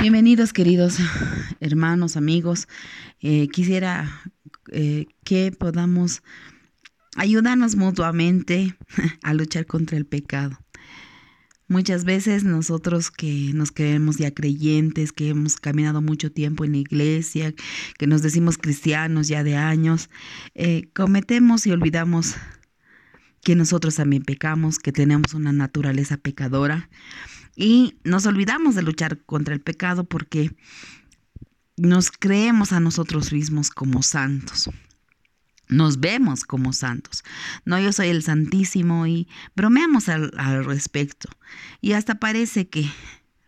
Bienvenidos queridos hermanos, amigos. Eh, quisiera eh, que podamos ayudarnos mutuamente a luchar contra el pecado. Muchas veces nosotros que nos creemos ya creyentes, que hemos caminado mucho tiempo en la iglesia, que nos decimos cristianos ya de años, eh, cometemos y olvidamos que nosotros también pecamos, que tenemos una naturaleza pecadora y nos olvidamos de luchar contra el pecado porque nos creemos a nosotros mismos como santos. Nos vemos como santos. No, yo soy el Santísimo y bromeamos al, respecto. Y hasta parece que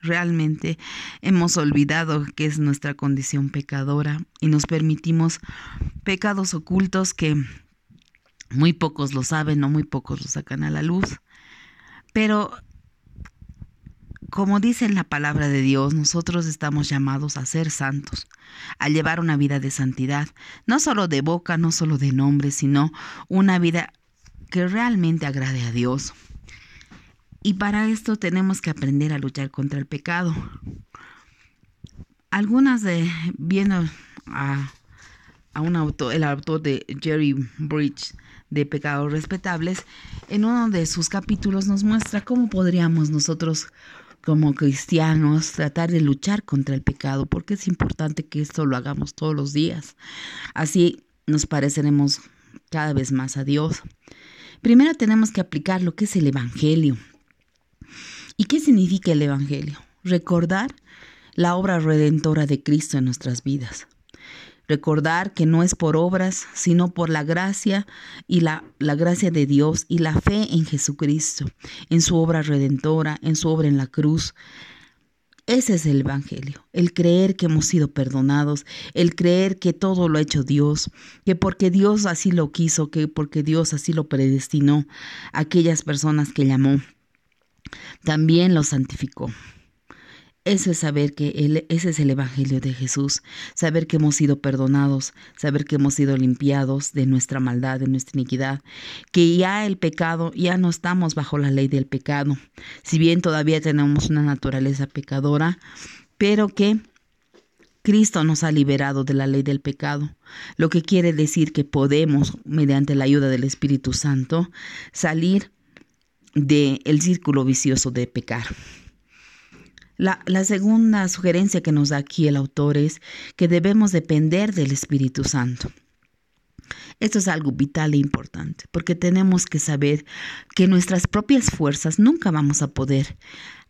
realmente hemos olvidado que es nuestra condición pecadora y nos permitimos pecados ocultos que muy pocos lo saben o muy pocos lo sacan a la luz. Pero como dice en la palabra de Dios, nosotros estamos llamados a ser santos, a llevar una vida de santidad, no solo de boca, no solo de nombre, sino una vida que realmente agrade a Dios. Y para esto tenemos que aprender a luchar contra el pecado. Algunas de, viendo a, a un autor, el autor de Jerry Bridge de Pecados Respetables, en uno de sus capítulos nos muestra cómo podríamos nosotros como cristianos tratar de luchar contra el pecado, porque es importante que esto lo hagamos todos los días. Así nos pareceremos cada vez más a Dios. Primero tenemos que aplicar lo que es el Evangelio. ¿Y qué significa el Evangelio? Recordar la obra redentora de Cristo en nuestras vidas. Recordar que no es por obras, sino por la gracia y la, la, gracia de Dios y la fe en Jesucristo, en su obra redentora, en su obra en la cruz. Ese es el Evangelio, el creer que hemos sido perdonados, el creer que todo lo ha hecho Dios, que porque Dios así lo quiso, que porque Dios así lo predestinó, aquellas personas que llamó, también lo santificó. Eso es saber que ese es el Evangelio de Jesús, saber que hemos sido perdonados, saber que hemos sido limpiados de nuestra maldad, de nuestra iniquidad, que ya el pecado, ya no estamos bajo la ley del pecado, si bien todavía tenemos una naturaleza pecadora, pero que Cristo nos ha liberado de la ley del pecado, lo que quiere decir que podemos, mediante la ayuda del Espíritu Santo, salir del círculo vicioso de pecar. La, segunda sugerencia que nos da aquí el autor es que debemos depender del Espíritu Santo. Esto es algo vital e importante, porque tenemos que saber que nuestras propias fuerzas nunca vamos a poder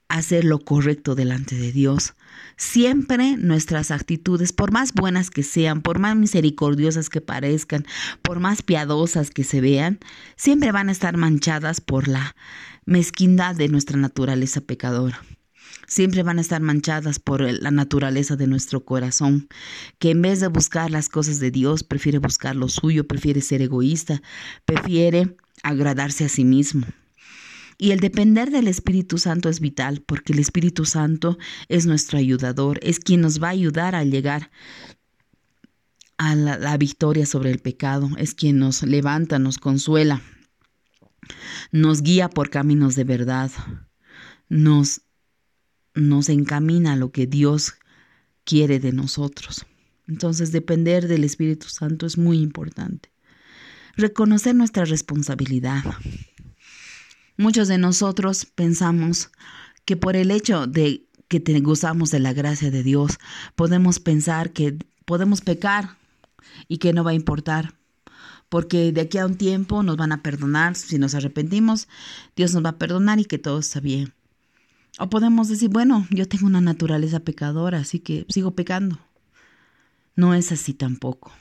hacer lo correcto delante de Dios. Siempre nuestras actitudes, por más buenas que sean, por más misericordiosas que parezcan, por más piadosas que se vean, siempre van a estar manchadas por la mezquindad de nuestra naturaleza pecadora siempre van a estar manchadas por la naturaleza de nuestro corazón, que en vez de buscar las cosas de Dios, prefiere buscar lo suyo, prefiere ser egoísta, prefiere agradarse a sí mismo. Y el depender del Espíritu Santo es vital porque el Espíritu Santo es nuestro ayudador, es quien nos va a ayudar a llegar a la, la victoria sobre el pecado, es quien nos levanta, nos consuela, nos guía por caminos de verdad, nos nos encamina a lo que Dios quiere de nosotros. Entonces, depender del Espíritu Santo es muy importante. Reconocer nuestra responsabilidad. Muchos de nosotros pensamos que por el hecho de que te gozamos de la gracia de Dios, podemos pensar que podemos pecar y que no va a importar, porque de aquí a un tiempo nos van a perdonar, si nos arrepentimos, Dios nos va a perdonar y que todo está bien. O podemos decir, bueno, yo tengo una naturaleza pecadora, así que sigo pecando. No es así tampoco.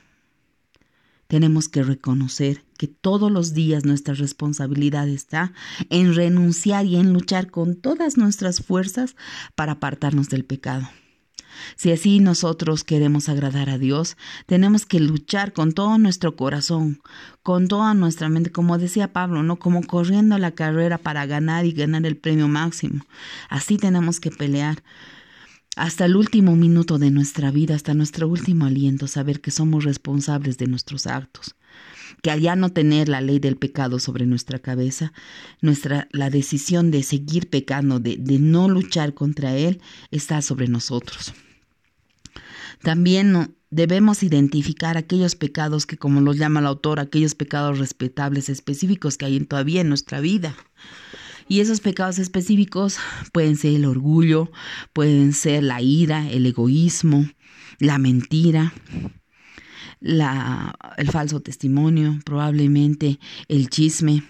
Tenemos que reconocer que todos los días nuestra responsabilidad está en renunciar y en luchar con todas nuestras fuerzas para apartarnos del pecado. Si así nosotros queremos agradar a Dios, tenemos que luchar con todo nuestro corazón, con toda nuestra mente, como decía Pablo, ¿no? Como corriendo la carrera para ganar y ganar el premio máximo. Así tenemos que pelear. hasta el último minuto de nuestra vida, hasta nuestro último aliento, saber que somos responsables de nuestros actos, que al ya no tener la ley del pecado sobre nuestra cabeza, nuestra, la decisión de seguir pecando, de, de no luchar contra él, está sobre nosotros. También debemos identificar aquellos pecados que, como los llama el autor, aquellos pecados respetables específicos que hay todavía en nuestra vida. Y esos pecados específicos pueden ser el orgullo, pueden ser la ira, el egoísmo, la mentira, la, el falso testimonio, probablemente el chisme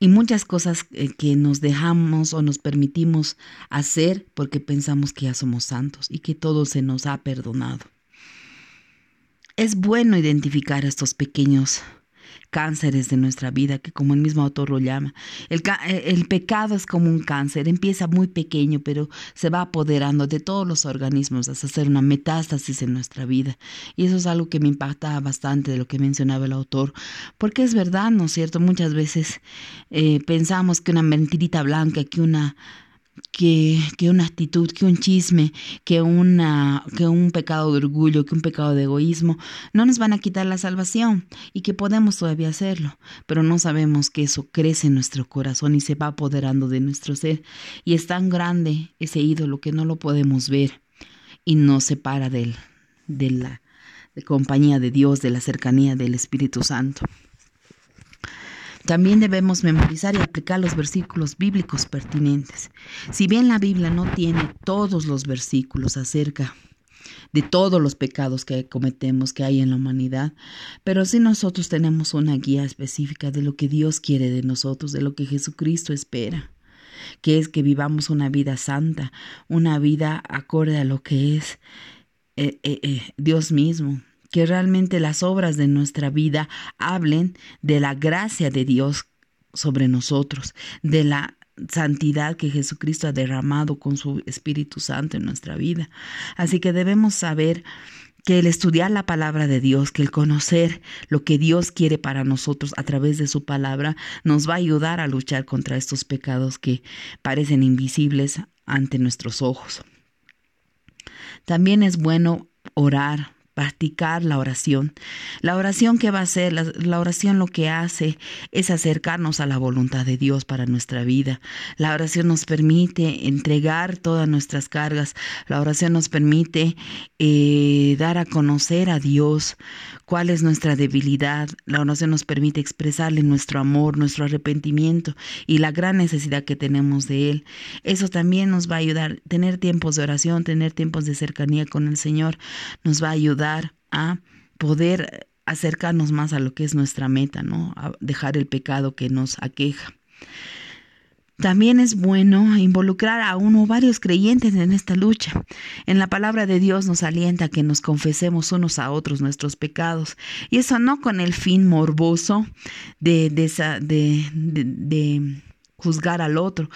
y muchas cosas eh, que nos dejamos o nos permitimos hacer porque pensamos que ya somos santos y que todo se nos ha perdonado. Es bueno identificar estos pequeños cánceres de nuestra vida, que como el mismo autor lo llama. El, eh, el, pecado es como un cáncer, empieza muy pequeño, pero se va apoderando de todos los organismos hasta hacer una metástasis en nuestra vida. Y eso es algo que me impacta bastante de lo que mencionaba el autor, porque es verdad, ¿no es cierto? Muchas veces eh, pensamos que una mentirita blanca, que una que, que, una actitud, que un chisme, que, una, que un pecado de orgullo, que un pecado de egoísmo, no nos van a quitar la salvación y que podemos todavía hacerlo, pero no sabemos que eso crece en nuestro corazón y se va apoderando de nuestro ser y es tan grande ese ídolo que no lo podemos ver y nos separa de, de la compañía de Dios, de la cercanía del Espíritu Santo. También debemos memorizar y aplicar los versículos bíblicos pertinentes. Si bien la Biblia no tiene todos los versículos acerca de todos los pecados que cometemos, que hay en la humanidad, pero sí nosotros tenemos una guía específica de lo que Dios quiere de nosotros, de lo que Jesucristo espera, que es que vivamos una vida santa, una vida acorde a lo que es eh, eh, eh, Dios mismo, que realmente las obras de nuestra vida hablen de la gracia de Dios sobre nosotros, de la santidad que Jesucristo ha derramado con su Espíritu Santo en nuestra vida. Así que debemos saber que el estudiar la palabra de Dios, que el conocer lo que Dios quiere para nosotros a través de su palabra, nos va a ayudar a luchar contra estos pecados que parecen invisibles ante nuestros ojos. También es bueno orar practicar la oración. La oración que va a hacer, la, oración lo que hace es acercarnos a la voluntad de Dios para nuestra vida. La oración nos permite entregar todas nuestras cargas. La oración nos permite eh, dar a conocer a Dios cuál es nuestra debilidad. La oración nos permite expresarle nuestro amor, nuestro arrepentimiento y la gran necesidad que tenemos de Él. Eso también nos va a ayudar. Tener tiempos de oración, tener tiempos de cercanía con el Señor, nos va a ayudar a poder acercarnos más a lo que es nuestra meta, ¿no? A dejar el pecado que nos aqueja. También es bueno involucrar a uno o varios creyentes en esta lucha. En la palabra de Dios nos alienta que nos confesemos unos a otros nuestros pecados. Y eso no con el fin morboso de, de, de juzgar al otro,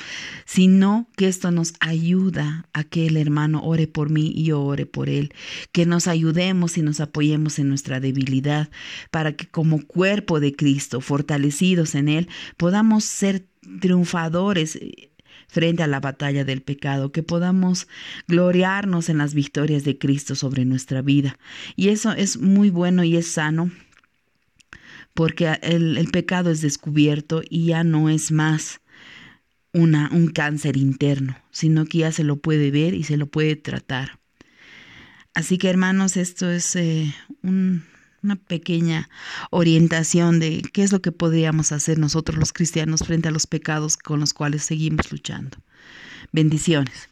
sino que esto nos ayuda a que el hermano ore por mí y yo ore por él, que nos ayudemos y nos apoyemos en nuestra debilidad, para que como cuerpo de Cristo, fortalecidos en él, podamos ser triunfadores eh, frente a la batalla del pecado, que podamos gloriarnos en las victorias de Cristo sobre nuestra vida. Y eso es muy bueno y es sano porque el, el, pecado es descubierto y ya no es más una, un cáncer interno, sino que ya se lo puede ver y se lo puede tratar. Así que hermanos, esto es eh, una pequeña orientación de qué es lo que podríamos hacer nosotros los cristianos frente a los pecados con los cuales seguimos luchando. Bendiciones.